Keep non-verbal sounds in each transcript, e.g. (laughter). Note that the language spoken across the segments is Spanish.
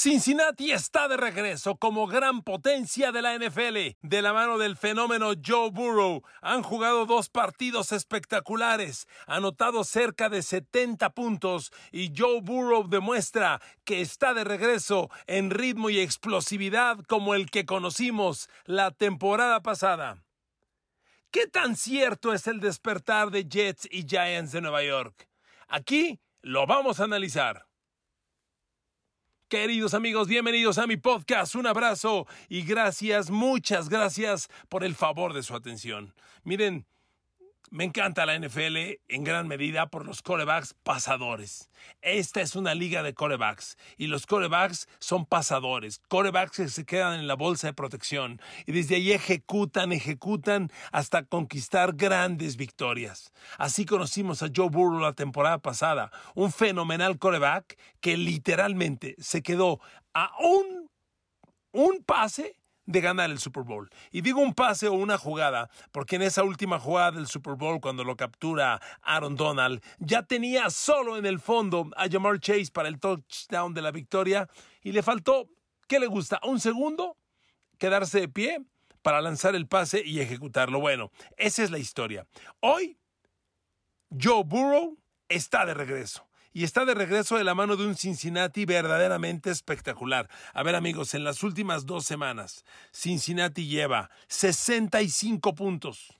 Cincinnati está de regreso como gran potencia de la NFL. De la mano del fenómeno Joe Burrow, han jugado dos partidos espectaculares, anotado cerca de 70 puntos y Joe Burrow demuestra que está de regreso en ritmo y explosividad como el que conocimos la temporada pasada. ¿Qué tan cierto es el despertar de Jets y Giants de Nueva York? Aquí lo vamos a analizar. Queridos amigos, bienvenidos a mi podcast. Un abrazo y gracias, muchas gracias por el favor de su atención. Miren, me encanta la NFL en gran medida por los corebacks pasadores. Esta es una liga de corebacks y los corebacks son pasadores, corebacks que se quedan en la bolsa de protección y desde ahí ejecutan, ejecutan hasta conquistar grandes victorias. Así conocimos a Joe Burrow la temporada pasada, un fenomenal coreback que literalmente se quedó a un, un pase de ganar el Super Bowl. Y digo un pase o una jugada, porque en esa última jugada del Super Bowl, cuando lo captura Aaron Donald, ya tenía solo en el fondo a Jamar Chase para el touchdown de la victoria y le faltó, ¿qué le gusta? ¿Un segundo? Quedarse de pie para lanzar el pase y ejecutarlo. Bueno, esa es la historia. Hoy, Joe Burrow está de regreso y está de regreso de la mano de un Cincinnati verdaderamente espectacular. A ver amigos, en las últimas dos semanas, Cincinnati lleva 65 puntos.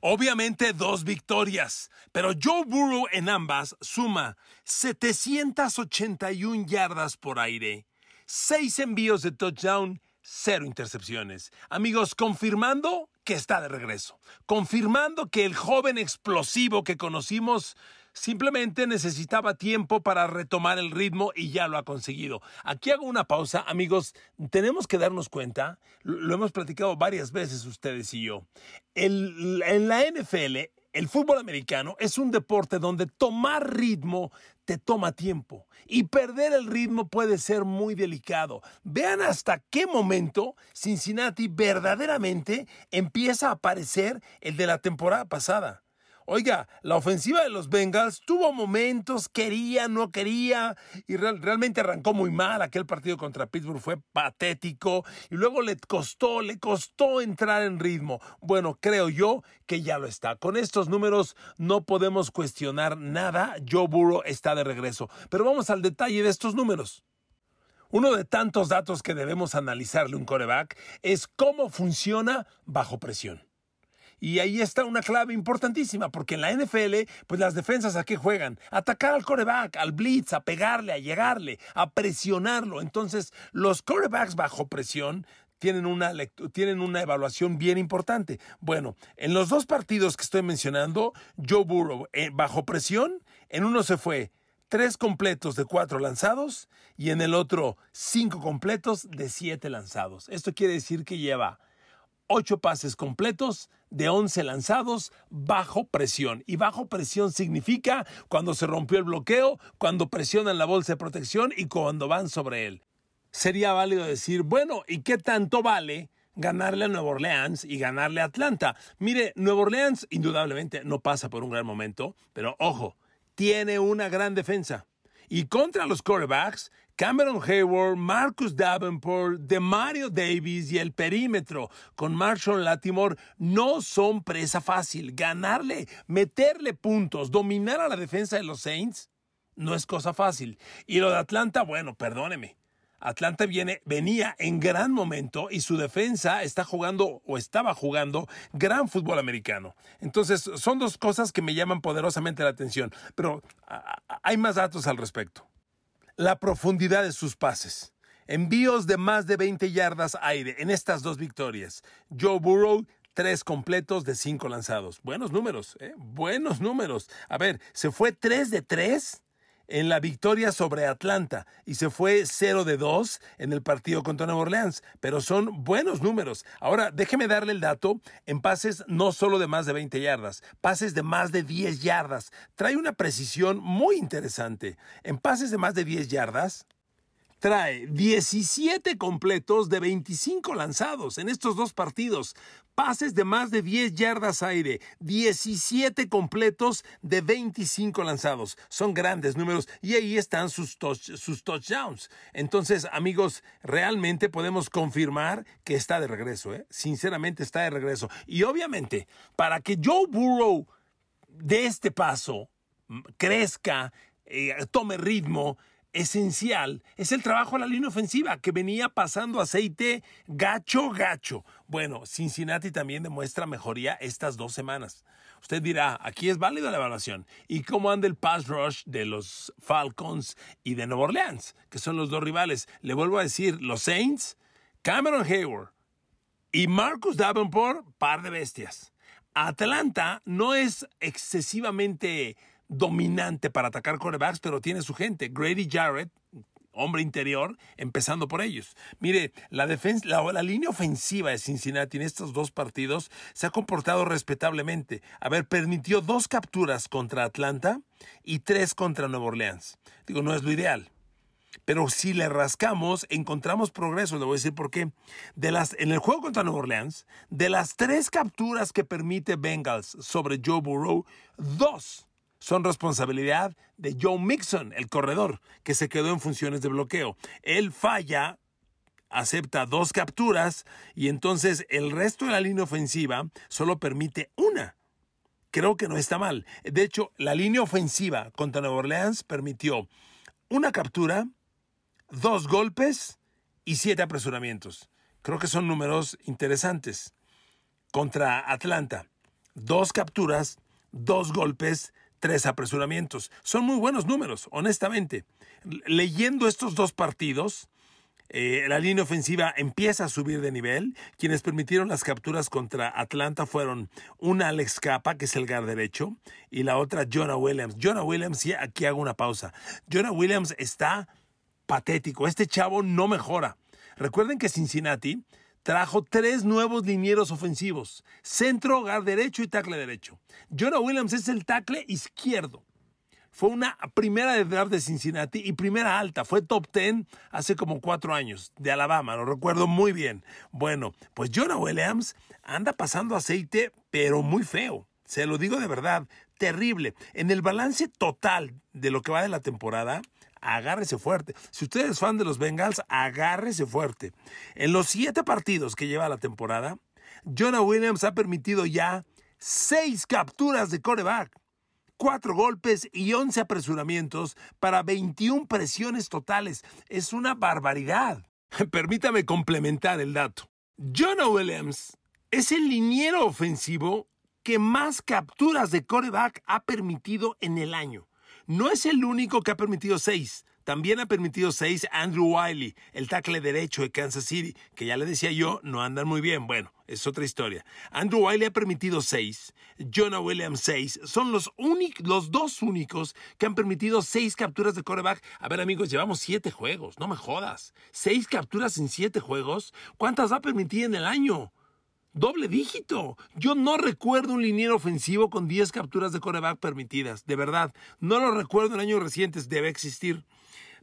Obviamente dos victorias, pero Joe Burrow en ambas suma 781 yardas por aire, 6 envíos de touchdown, 0 intercepciones. Amigos, confirmando que está de regreso, confirmando que el joven explosivo que conocimos Simplemente necesitaba tiempo para retomar el ritmo y ya lo ha conseguido. Aquí hago una pausa, amigos. Tenemos que darnos cuenta, lo hemos platicado varias veces ustedes y yo. en la NFL, el fútbol americano es un deporte donde tomar ritmo te toma tiempo y perder el ritmo puede ser muy delicado. Vean hasta qué momento Cincinnati verdaderamente empieza a aparecer el de la temporada pasada. Oiga, la ofensiva de los Bengals tuvo momentos, quería, no quería, y realmente arrancó muy mal. Aquel partido contra Pittsburgh fue patético y luego le costó, le costó entrar en ritmo. Bueno, creo yo que ya lo está. Con estos números no podemos cuestionar nada. Joe Burrow está de regreso. Pero vamos al detalle de estos números. Uno de tantos datos que debemos analizarle un coreback es cómo funciona bajo presión. Y ahí está una clave importantísima, porque en la NFL, pues las defensas a qué juegan? atacar al coreback, al blitz, a pegarle, a llegarle, a presionarlo. Entonces, los corebacks bajo presión tienen una, tienen una evaluación bien importante. Bueno, en los dos partidos que estoy mencionando, Joe Burrow eh, bajo presión, en uno se fue tres completos de cuatro lanzados y en el otro cinco completos de siete lanzados. Esto quiere decir que lleva ocho pases completos de 11 lanzados bajo presión. Y bajo presión significa cuando se rompió el bloqueo, cuando presionan la bolsa de protección y cuando van sobre él. Sería válido decir, bueno, ¿y qué tanto vale? ganarle a Nueva Orleans y ganarle a Atlanta. Mire, Nueva Orleans indudablemente no pasa por un gran momento, pero ojo, tiene una gran defensa. Y contra los quarterbacks, Cameron Hayward, Marcus Davenport, Demario Davis y el perímetro con Marshall Latimore no son presa fácil. Ganarle, meterle puntos, dominar a la defensa de los Saints no es cosa fácil. Y lo de Atlanta, bueno, perdóneme. Atlanta viene, venía en gran momento y su defensa está jugando o estaba jugando gran fútbol americano. Entonces, son dos cosas que me llaman poderosamente la atención, pero hay más datos al respecto. La profundidad de sus pases. Envíos de más de 20 yardas aire en estas dos victorias. Joe Burrow, tres completos de cinco lanzados. Buenos números, ¿eh? buenos números. A ver, se fue 3 de 3 en la victoria sobre Atlanta y se fue 0 de 2 en el partido contra Nueva Orleans, pero son buenos números. Ahora, déjeme darle el dato en pases no solo de más de 20 yardas, pases de más de 10 yardas. Trae una precisión muy interesante. En pases de más de 10 yardas, trae 17 completos de 25 lanzados en estos dos partidos. Pases de más de 10 yardas aire, 17 completos de 25 lanzados. Son grandes números y ahí están sus, touchdowns. Entonces, amigos, realmente podemos confirmar que está de regreso. ¿eh? Sinceramente está de regreso. Y obviamente, para que Joe Burrow dé este paso, crezca, eh, tome ritmo, esencial es el trabajo a la línea ofensiva, que venía pasando aceite gacho, gacho. Bueno, Cincinnati también demuestra mejoría estas dos semanas. Usted dirá, aquí es válida la evaluación. ¿Y cómo anda el pass rush de los Falcons y de Nueva Orleans, que son los dos rivales? Le vuelvo a decir, los Saints, Cameron Hayward y Marcus Davenport, par de bestias. Atlanta no es excesivamente dominante para atacar corebacks, pero tiene su gente. Grady Jarrett, hombre interior, empezando por ellos. Mire, la, defensa, la, línea ofensiva de Cincinnati en estos dos partidos se ha comportado respetablemente. A ver, permitió dos capturas contra Atlanta y tres contra Nueva Orleans. Digo, no es lo ideal. Pero si le rascamos, encontramos progreso. Le voy a decir por qué. En el juego contra Nueva Orleans, de las tres capturas que permite Bengals sobre Joe Burrow, dos son responsabilidad de Joe Mixon, el corredor, que se quedó en funciones de bloqueo. Él falla, acepta dos capturas y entonces el resto de la línea ofensiva solo permite una. Creo que no está mal. De hecho, la línea ofensiva contra Nueva Orleans permitió una captura, dos golpes y siete apresuramientos. Creo que son números interesantes. Contra Atlanta, dos capturas, dos golpes, tres apresuramientos. Son muy buenos números, honestamente. Leyendo estos dos partidos, eh, la línea ofensiva empieza a subir de nivel. Quienes permitieron las capturas contra Atlanta fueron una Alex Capa, que es el guard derecho, y la otra Jonah Williams. Jonah Williams, y aquí hago una pausa. Jonah Williams está patético. Este chavo no mejora. Recuerden que Cincinnati trajo tres nuevos linieros ofensivos, centro, hogar derecho y tackle derecho. Jonah Williams es el tackle izquierdo. Fue una primera de draft de Cincinnati y primera alta. Fue top 10 hace como cuatro años, de Alabama, lo recuerdo muy bien. Bueno, pues Jonah Williams anda pasando aceite, pero muy feo. Se lo digo de verdad, terrible. En el balance total de lo que va de la temporada, agárrese fuerte. Si usted es fan de los Bengals, agárrese fuerte. En los siete partidos que lleva la temporada, Jonah Williams ha permitido ya seis capturas de coreback, cuatro golpes y once apresuramientos para 21 presiones totales. Es una barbaridad. (laughs) Permítame complementar el dato. Jonah Williams es el liniero ofensivo que más capturas de coreback ha permitido en el año. No es el único que ha permitido seis. También ha permitido seis Andrew Wiley, el tackle derecho de Kansas City, que ya le decía yo, no andan muy bien. Bueno, es otra historia. Andrew Wiley ha permitido seis, Jonah Williams seis. Son los, los dos únicos que han permitido seis capturas de coreback. A ver, amigos, llevamos siete juegos, no me jodas. Seis capturas en siete juegos. ¿Cuántas va a permitir en el año? Doble dígito. Yo no recuerdo un liniero ofensivo con 10 capturas de coreback permitidas. De verdad. No lo recuerdo en años recientes. Debe existir.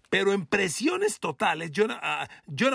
Pero en presiones totales, Jonah, ah,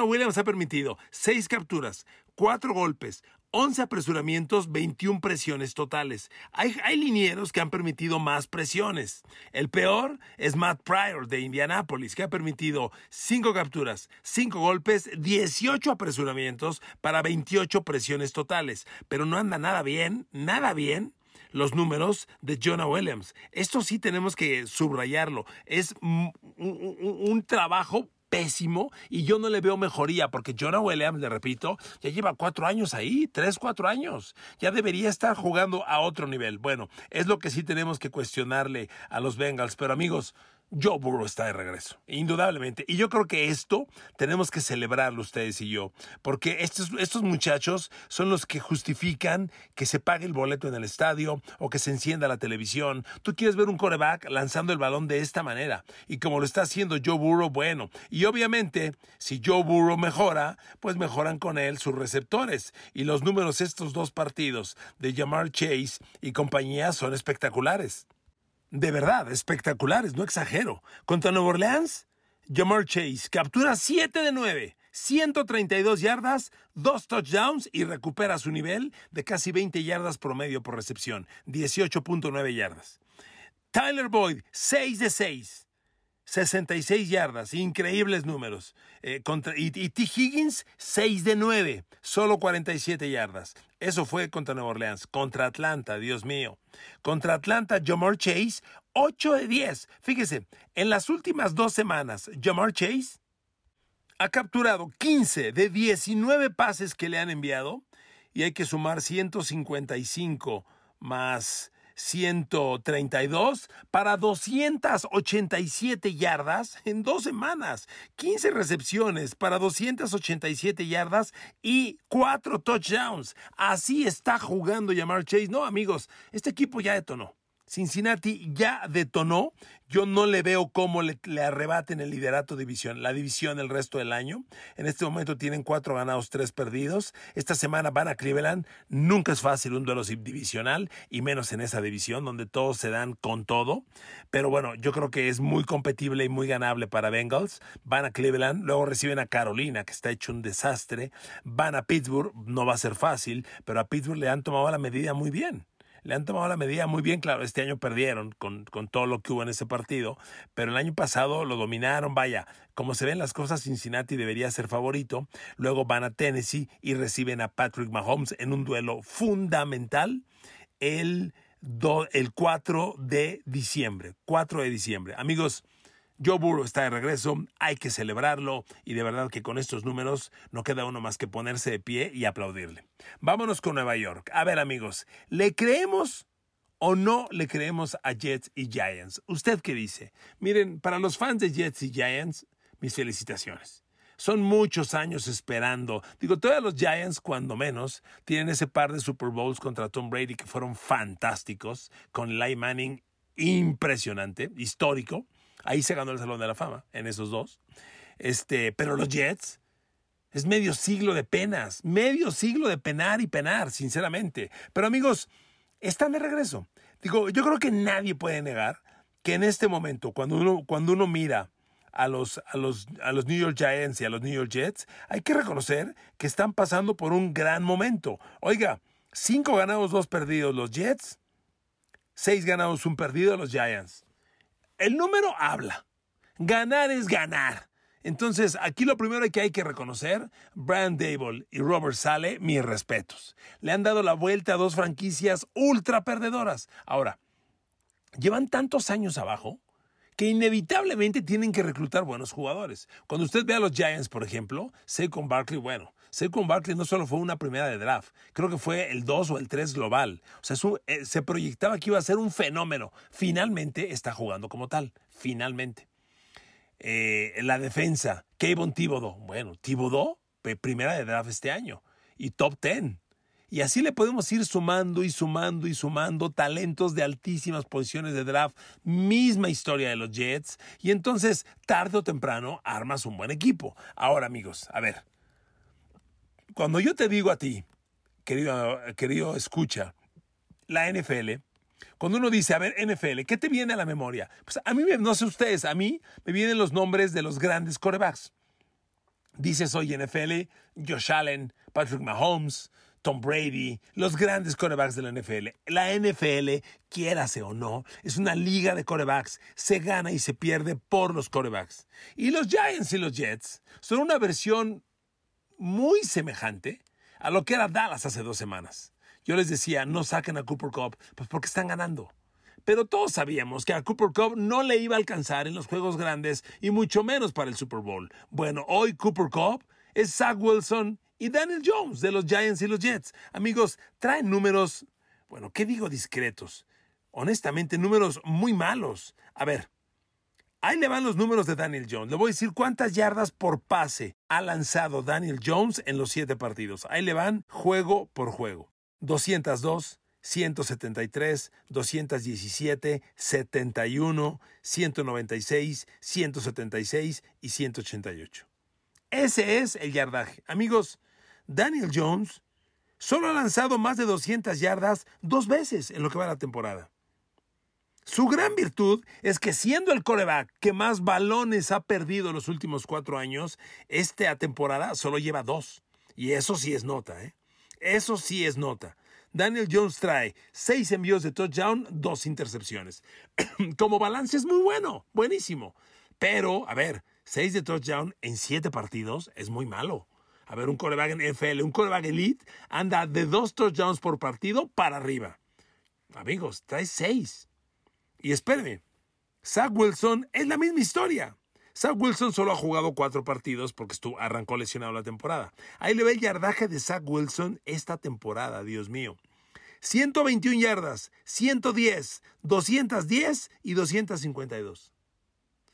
Williams ha permitido 6 capturas, 4 golpes, 11 apresuramientos, 21 presiones totales. Hay, linieros que han permitido más presiones. El peor es Matt Pryor de Indianapolis, que ha permitido 5 capturas, 5 golpes, 18 apresuramientos para 28 presiones totales. Pero no anda nada bien, nada bien los números de Jonah Williams. Esto sí tenemos que subrayarlo. Es un, un trabajo pésimo y yo no le veo mejoría porque Jonah Williams, le repito, ya lleva cuatro años ahí, tres, cuatro años. Ya debería estar jugando a otro nivel. Bueno, es lo que sí tenemos que cuestionarle a los Bengals. Pero amigos, Joe Burrow está de regreso, indudablemente. Y yo creo que esto tenemos que celebrarlo ustedes y yo, porque estos, estos muchachos son los que justifican que se pague el boleto en el estadio o que se encienda la televisión. Tú quieres ver un coreback lanzando el balón de esta manera. Y como lo está haciendo Joe Burrow, bueno. Y obviamente, si Joe Burrow mejora, pues mejoran con él sus receptores. Y los números estos dos partidos de Jamar Chase y compañía son espectaculares de verdad, espectaculares, no exagero. Contra Nueva Orleans, Jamar Chase captura 7 de 9. 132 yardas, 2 touchdowns y recupera su nivel de casi 20 yardas promedio por recepción, 18.9 yardas. Tyler Boyd, 6 de 6, 66 yardas, increíbles números. Eh, y, T. Higgins, 6 de 9, solo 47 yardas. Eso fue contra Nueva Orleans. Contra Atlanta, Dios mío. Contra Atlanta, Jamar Chase, 8 de 10. Fíjese, en las últimas dos semanas, Jamar Chase ha capturado 15 de 19 pases que le han enviado y hay que sumar 155 más 132 para 287 yardas en dos semanas, 15 recepciones para 287 yardas y 4 touchdowns. Así está jugando Yamar Chase. No, amigos, este equipo ya detonó. Cincinnati ya detonó. Yo no le veo cómo le, arrebaten el liderato división, la división el resto del año. En este momento tienen cuatro ganados, tres perdidos. Esta semana van a Cleveland. Nunca es fácil un duelo divisional y menos en esa división donde todos se dan con todo. Pero bueno, yo creo que es muy competible y muy ganable para Bengals. Van a Cleveland, luego reciben a Carolina, que está hecho un desastre. Van a Pittsburgh, no va a ser fácil, pero a Pittsburgh le han tomado la medida muy bien le han tomado la medida muy bien. Claro, este año perdieron con, con, todo lo que hubo en ese partido, pero el año pasado lo dominaron. Vaya, como se ven las cosas, Cincinnati debería ser favorito. Luego van a Tennessee y reciben a Patrick Mahomes en un duelo fundamental el, el 4 de diciembre. 4 de diciembre. Amigos, Joe Burrow está de regreso, hay que celebrarlo y de verdad que con estos números no queda uno más que ponerse de pie y aplaudirle. Vámonos con Nueva York. A ver amigos, ¿le creemos o no le creemos a Jets y Giants? ¿Usted qué dice? Miren, para los fans de Jets y Giants, mis felicitaciones. Son muchos años esperando. Digo, todos los Giants, cuando menos, tienen ese par de Super Bowls contra Tom Brady que fueron fantásticos, con Eli Manning impresionante, histórico. Ahí se ganó el Salón de la Fama, en esos dos. Este, pero los Jets, es medio siglo de penas, medio siglo de penar y penar, sinceramente. Pero amigos, están de regreso. Digo, yo creo que nadie puede negar que en este momento, cuando uno, cuando uno mira a los, a, los, a los New York Giants y a los New York Jets, hay que reconocer que están pasando por un gran momento. Oiga, cinco ganados, dos perdidos los Jets, seis ganados, un perdido los Giants. El número habla. Ganar es ganar. Entonces, aquí lo primero que hay que reconocer, Brian Dable y Robert Sale, mis respetos. Le han dado la vuelta a dos franquicias ultra perdedoras. Ahora, llevan tantos años abajo que inevitablemente tienen que reclutar buenos jugadores. Cuando usted ve a los Giants, por ejemplo, Saquon Barkley, bueno, Saquon Barkley no solo fue una primera de draft, creo que fue el 2 o el 3 global. O sea, eh, se proyectaba que iba a ser un fenómeno. Finalmente está jugando como tal, finalmente. Eh, la defensa, Kayvon Thibodeau, bueno, Thibodeau, primera de draft este año y top 10. Y así le podemos ir sumando y sumando y sumando talentos de altísimas posiciones de draft. Misma historia de los Jets. Y entonces, tarde o temprano, armas un buen equipo. Ahora, amigos, a ver. Cuando yo te digo a ti, querido, querido escucha, la NFL, cuando uno dice, a ver, NFL, ¿qué te viene a la memoria? Pues a mí, no sé ustedes, a mí me vienen los nombres de los grandes corebacks. Dices hoy NFL, Josh Allen, Patrick Mahomes, Tom Brady, los grandes corebacks de la NFL. La NFL, quiérase o no, es una liga de corebacks. Se gana y se pierde por los corebacks. Y los Giants y los Jets son una versión muy semejante a lo que era Dallas hace dos semanas. Yo les decía, no saquen a Cooper Cup, pues porque están ganando. Pero todos sabíamos que a Cooper Cup no le iba a alcanzar en los juegos grandes y mucho menos para el Super Bowl. Bueno, hoy Cooper Cup es Zach Wilson y Daniel Jones de los Giants y los Jets. Amigos, traen números, bueno, ¿qué digo discretos? Honestamente, números muy malos. A ver, ahí le van los números de Daniel Jones. Le voy a decir cuántas yardas por pase ha lanzado Daniel Jones en los siete partidos. Ahí le van juego por juego. 202, 173, 217, 71, 196, 176 y 188. Ese es el yardaje. Amigos, Daniel Jones solo ha lanzado más de 200 yardas dos veces en lo que va la temporada. Su gran virtud es que siendo el coreback que más balones ha perdido los últimos cuatro años, esta temporada solo lleva dos. Y eso sí es nota, ¿eh? Eso sí es nota. Daniel Jones trae seis envíos de touchdown, dos intercepciones. (clears throat) Como balance es muy bueno, buenísimo. Pero, a ver, seis de touchdown en siete partidos es muy malo. A ver, un coreback en NFL, un coreback elite, anda de dos touchdowns por partido para arriba. Amigos, trae seis. Y espérenme, Zach Wilson es la misma historia. Zach Wilson solo ha jugado cuatro partidos porque estuvo, arrancó lesionado la temporada. Ahí le ve el yardaje de Zach Wilson esta temporada, Dios mío. 121 yardas, 110, 210 y 252.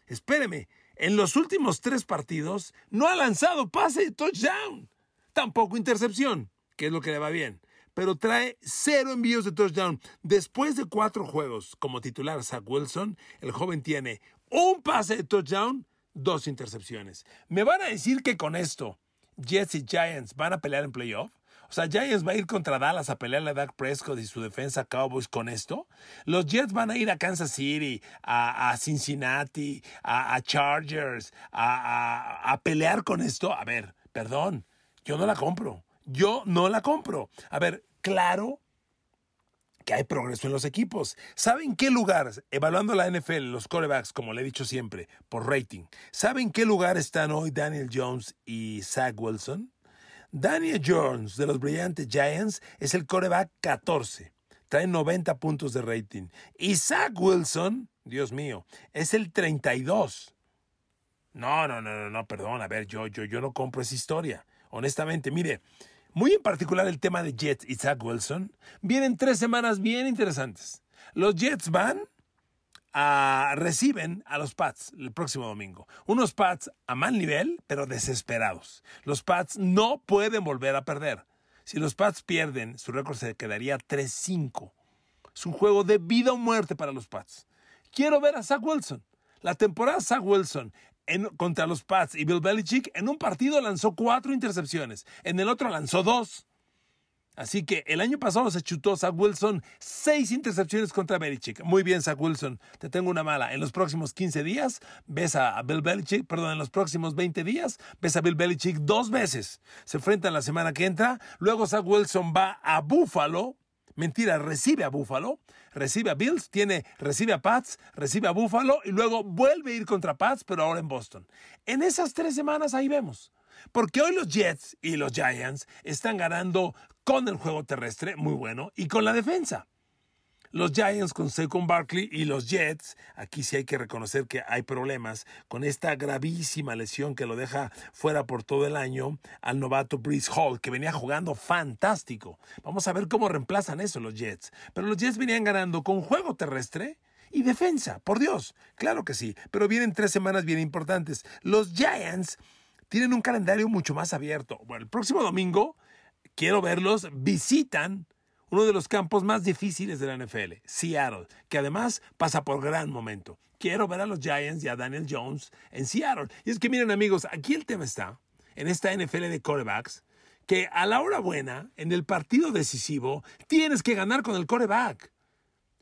Espéreme, en los últimos tres partidos no ha lanzado pase de touchdown, tampoco intercepción, que es lo que le va bien pero trae cero envíos de touchdown. Después de cuatro juegos como titular Zach Wilson, el joven tiene un pase de touchdown, dos intercepciones. ¿Me van a decir que con esto Jets y Giants van a pelear en playoff? O sea, Giants va a ir contra Dallas a pelearle a Dak Prescott y su defensa Cowboys con esto. Los Jets van a ir a Kansas City, a, Cincinnati, a, Chargers, a, a pelear con esto. A ver, perdón, yo no la compro. Yo no la compro. A ver, claro que hay progreso en los equipos. ¿Saben qué lugar, evaluando la NFL, los corebacks, como le he dicho siempre, por rating, ¿saben qué lugar están hoy Daniel Jones y Zach Wilson? Daniel Jones de los brillantes Giants es el coreback 14. Trae 90 puntos de rating. Y Zach Wilson, Dios mío, es el 32. No, no, no, no, no, perdón. A ver, yo, yo, yo no compro esa historia. Honestamente, mire, muy en particular el tema de Jets y Zach Wilson, vienen tres semanas bien interesantes. Los Jets van a reciben a los Pats el próximo domingo. Unos Pats a mal nivel, pero desesperados. Los Pats no pueden volver a perder. Si los Pats pierden, su récord se quedaría 3-5. Es un juego de vida o muerte para los Pats. Quiero ver a Zach Wilson. La temporada Zach Wilson contra los Pats y Bill Belichick, en un partido lanzó cuatro intercepciones, en el otro lanzó dos. Así que el año pasado se chutó Zach Wilson seis intercepciones contra Belichick. Muy bien, Zach Wilson, te tengo una mala. En los próximos 15 días ves a Bill Belichick, perdón, en los próximos 20 días ves a Bill Belichick dos veces. Se enfrentan la semana que entra. Luego Zach Wilson va a Buffalo Mentira, recibe a Buffalo, recibe a Bills, tiene, recibe a Pats, recibe a Buffalo y luego vuelve a ir contra Pats, pero ahora en Boston. En esas tres semanas ahí vemos. Porque hoy los Jets y los Giants están ganando con el juego terrestre, muy bueno, y con la defensa. Los Giants con Saquon Barkley y los Jets, aquí sí hay que reconocer que hay problemas con esta gravísima lesión que lo deja fuera por todo el año al novato Breeze Hall, que venía jugando fantástico. Vamos a ver cómo reemplazan eso los Jets. Pero los Jets venían ganando con juego terrestre y defensa, por Dios, claro que sí, pero vienen tres semanas bien importantes. Los Giants tienen un calendario mucho más abierto. Bueno, el próximo domingo, quiero verlos, visitan uno de los campos más difíciles de la NFL, Seattle, que además pasa por gran momento. Quiero ver a los Giants y a Daniel Jones en Seattle. Y es que miren amigos, aquí el tema está, en esta NFL de quarterbacks, que a la hora buena, en el partido decisivo, tienes que ganar con el quarterback.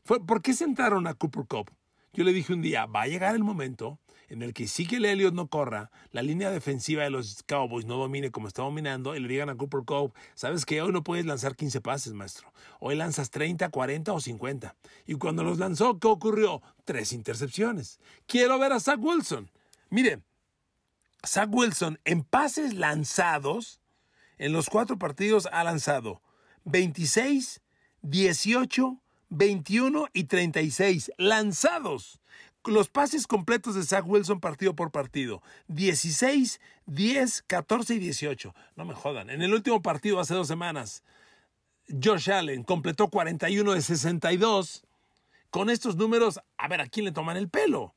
¿Por qué sentaron a Cooper Cup? Yo le dije un día, va a llegar el momento en el que sí que el Elliott no corra, la línea defensiva de los Cowboys no domine como está dominando y le digan a Cooper Cove, sabes que hoy no puedes lanzar 15 pases, maestro. Hoy lanzas 30, 40 o 50. Y cuando los lanzó, ¿qué ocurrió? Tres intercepciones. Quiero ver a Zach Wilson. Mire, Zach Wilson en pases lanzados, en los cuatro partidos ha lanzado 26, 18, 21 y 36 lanzados los pases completos de Zach Wilson partido por partido. 16, 10, 14 y 18. No me jodan. En el último partido hace dos semanas, Josh Allen completó 41 de 62. Con estos números, a ver, ¿a quién le toman el pelo?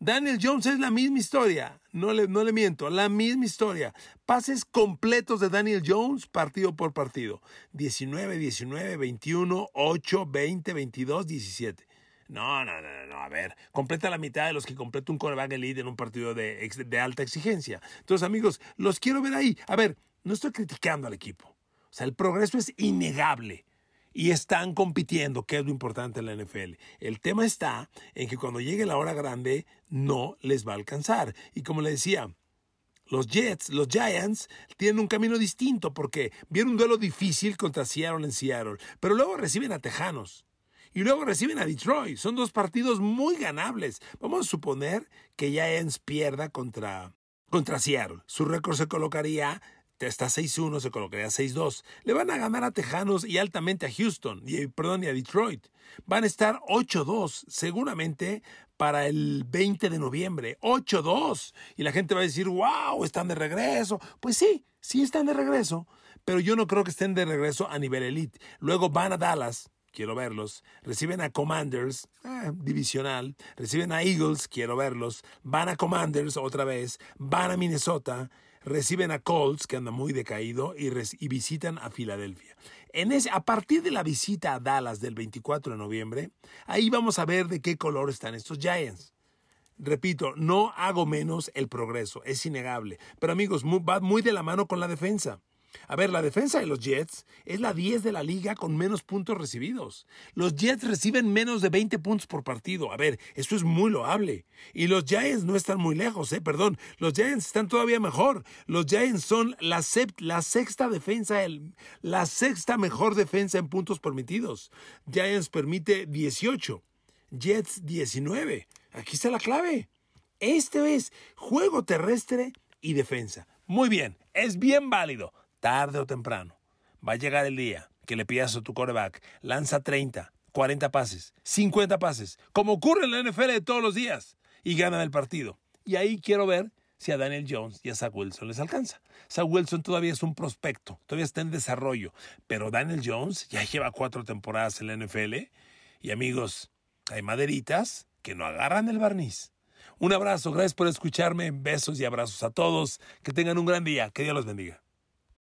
Daniel Jones es la misma historia, no le, miento, la misma historia. Pases completos de Daniel Jones partido por partido. 19, 19, 21, 8, 20, 22, 17. No, no, no, no, a ver, completa la mitad de los que completa un coreback elite en un partido de alta exigencia. Entonces, amigos, los quiero ver ahí. A ver, no estoy criticando al equipo. O sea, el progreso es innegable. Y están compitiendo, que es lo importante en la NFL. El tema está en que cuando llegue la hora grande no les va a alcanzar. Y como le decía, los Jets, los Giants, tienen un camino distinto porque vieron un duelo difícil contra Seattle en Seattle, pero luego reciben a Tejanos. Y luego reciben a Detroit. Son dos partidos muy ganables. Vamos a suponer que Giants pierda contra, contra Seattle. Su récord se colocaría está 6-1, se colocaría 6-2. Le van a ganar a Tejanos y altamente a Houston, y, perdón, y a Detroit. Van a estar 8-2, seguramente para el 20 de noviembre. 8-2. Y la gente va a decir, wow, están de regreso. Pues sí, sí están de regreso, pero yo no creo que estén de regreso a nivel elite. Luego van a Dallas, quiero verlos. Reciben a Commanders, eh, divisional. Reciben a Eagles, quiero verlos. Van a Commanders otra vez. Van a Minnesota reciben a Colts, que anda muy decaído, y, visitan a Filadelfia. En ese, a partir de la visita a Dallas del 24 de noviembre, ahí vamos a ver de qué color están estos Giants. Repito, no hago menos el progreso, es innegable. Pero amigos, va muy de la mano con la defensa. A ver, la defensa de los Jets es la 10 de la liga con menos puntos recibidos. Los Jets reciben menos de 20 puntos por partido. A ver, esto es muy loable. Y los Giants no están muy lejos, eh, perdón. Los Giants están todavía mejor. Los Giants son la, sexta defensa, la sexta mejor defensa en puntos permitidos. Giants permite 18, Jets 19. Aquí está la clave. Este es juego terrestre y defensa. Muy bien, es bien válido tarde o temprano, va a llegar el día que le pidas a tu coreback, lanza 30, 40 pases, 50 pases, como ocurre en la NFL de todos los días, y gana el partido. Y ahí quiero ver si a Daniel Jones y a Zach Wilson les alcanza. Zach Wilson todavía es un prospecto, todavía está en desarrollo, pero Daniel Jones ya lleva cuatro temporadas en la NFL y amigos, hay maderitas que no agarran el barniz. Un abrazo, gracias por escucharme, besos y abrazos a todos, que tengan un gran día, que Dios los bendiga.